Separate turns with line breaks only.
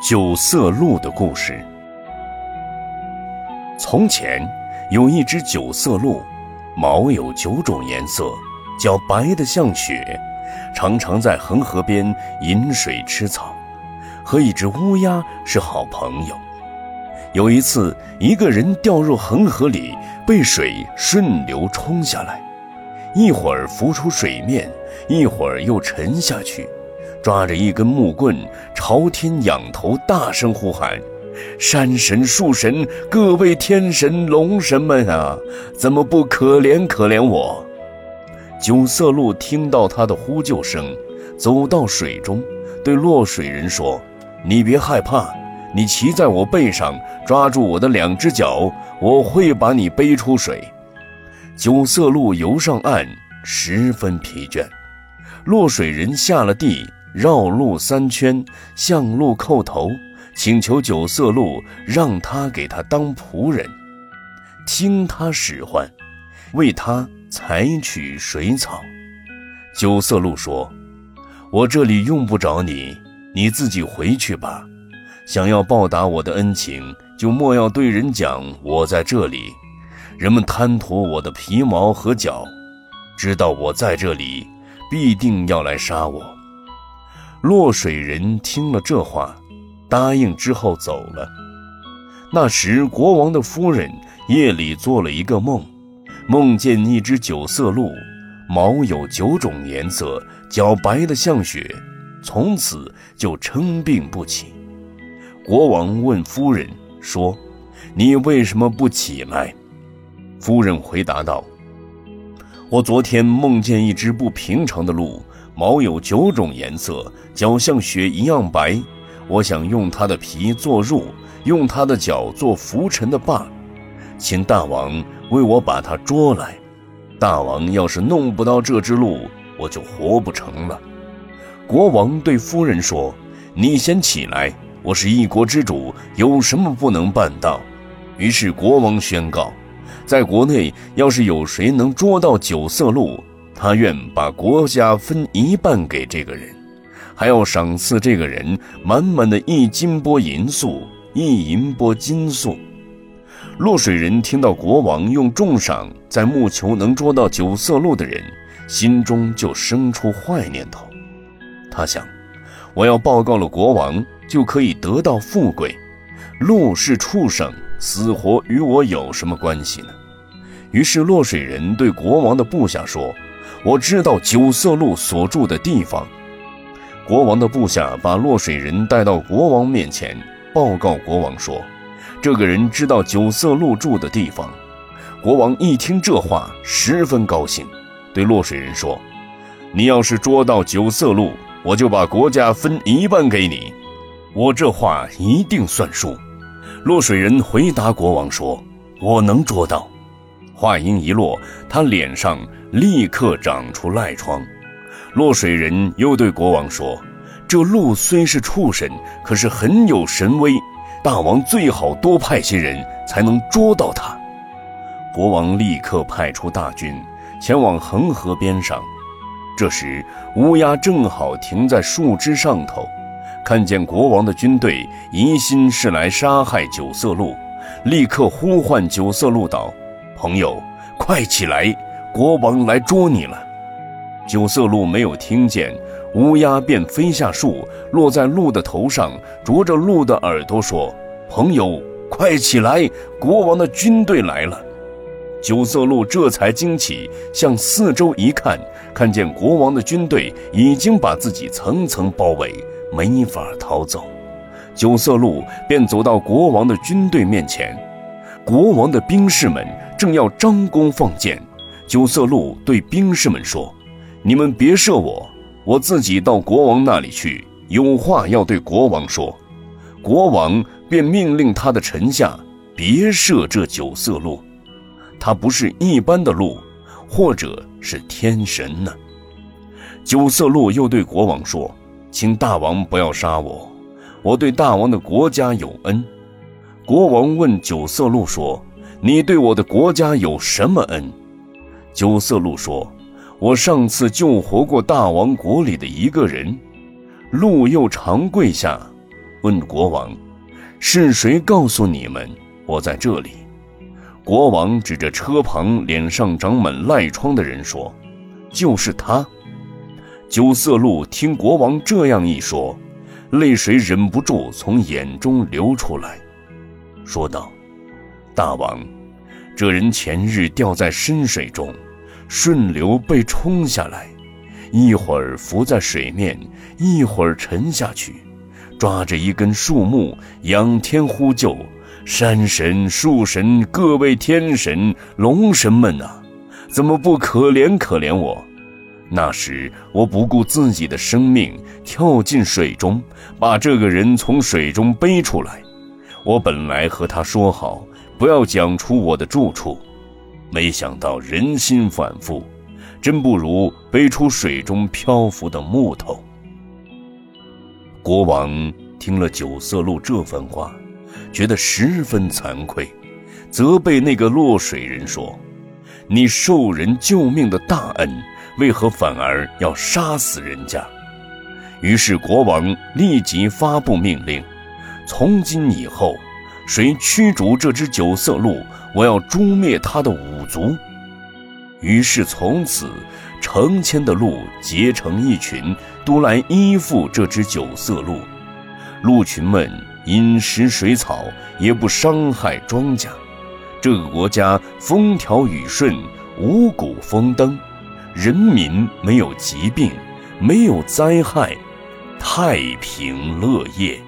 九色鹿的故事。从前有一只九色鹿，毛有九种颜色，脚白的像雪，常常在恒河边饮水吃草，和一只乌鸦是好朋友。有一次，一个人掉入恒河里，被水顺流冲下来，一会儿浮出水面，一会儿又沉下去。抓着一根木棍，朝天仰头，大声呼喊：“山神、树神，各位天神、龙神们啊，怎么不可怜可怜我？”九色鹿听到他的呼救声，走到水中，对落水人说：“你别害怕，你骑在我背上，抓住我的两只脚，我会把你背出水。”九色鹿游上岸，十分疲倦。落水人下了地。绕路三圈，向鹿叩头，请求九色鹿让他给他当仆人，听他使唤，为他采取水草。九色鹿说：“我这里用不着你，你自己回去吧。想要报答我的恩情，就莫要对人讲我在这里。人们贪图我的皮毛和脚，知道我在这里，必定要来杀我。”落水人听了这话，答应之后走了。那时，国王的夫人夜里做了一个梦，梦见一只九色鹿，毛有九种颜色，脚白的像雪，从此就称病不起。国王问夫人说：“你为什么不起来？”夫人回答道：“我昨天梦见一只不平常的鹿。”毛有九种颜色，脚像雪一样白。我想用它的皮做褥，用它的脚做拂尘的把，请大王为我把它捉来。大王要是弄不到这只鹿，我就活不成了。国王对夫人说：“你先起来，我是一国之主，有什么不能办到？”于是国王宣告，在国内要是有谁能捉到九色鹿，他愿把国家分一半给这个人，还要赏赐这个人满满的一金钵银粟，一银钵金粟。落水人听到国王用重赏在木求能捉到九色鹿的人，心中就生出坏念头。他想，我要报告了国王，就可以得到富贵。鹿是畜生，死活与我有什么关系呢？于是落水人对国王的部下说。我知道九色鹿所住的地方。国王的部下把落水人带到国王面前，报告国王说：“这个人知道九色鹿住的地方。”国王一听这话，十分高兴，对落水人说：“你要是捉到九色鹿，我就把国家分一半给你。我这话一定算数。”落水人回答国王说：“我能捉到。”话音一落，他脸上立刻长出癞疮。落水人又对国王说：“这鹿虽是畜生，可是很有神威，大王最好多派些人，才能捉到它。”国王立刻派出大军前往恒河边上。这时，乌鸦正好停在树枝上头，看见国王的军队，疑心是来杀害九色鹿，立刻呼唤九色鹿道。朋友，快起来！国王来捉你了。九色鹿没有听见，乌鸦便飞下树，落在鹿的头上，啄着鹿的耳朵说：“朋友，快起来！国王的军队来了。”九色鹿这才惊起，向四周一看，看见国王的军队已经把自己层层包围，没法逃走。九色鹿便走到国王的军队面前。国王的兵士们正要张弓放箭，九色鹿对兵士们说：“你们别射我，我自己到国王那里去，有话要对国王说。”国王便命令他的臣下别射这九色鹿，他不是一般的鹿，或者是天神呢。九色鹿又对国王说：“请大王不要杀我，我对大王的国家有恩。”国王问九色鹿说：“你对我的国家有什么恩？”九色鹿说：“我上次救活过大王国里的一个人。”鹿又长跪下，问国王：“是谁告诉你们我在这里？”国王指着车旁脸上长满癞疮的人说：“就是他。”九色鹿听国王这样一说，泪水忍不住从眼中流出来，说道：“大王，这人前日掉在深水中，顺流被冲下来。”一会儿浮在水面，一会儿沉下去，抓着一根树木，仰天呼救：“山神、树神、各位天神、龙神们呐，怎么不可怜可怜我？”那时我不顾自己的生命，跳进水中，把这个人从水中背出来。我本来和他说好，不要讲出我的住处，没想到人心反复。真不如背出水中漂浮的木头。国王听了九色鹿这番话，觉得十分惭愧，责备那个落水人说：“你受人救命的大恩，为何反而要杀死人家？”于是国王立即发布命令：“从今以后，谁驱逐这只九色鹿，我要诛灭他的五族。”于是从此，成千的鹿结成一群，都来依附这只九色鹿。鹿群们饮食水草，也不伤害庄稼。这个国家风调雨顺，五谷丰登，人民没有疾病，没有灾害，太平乐业。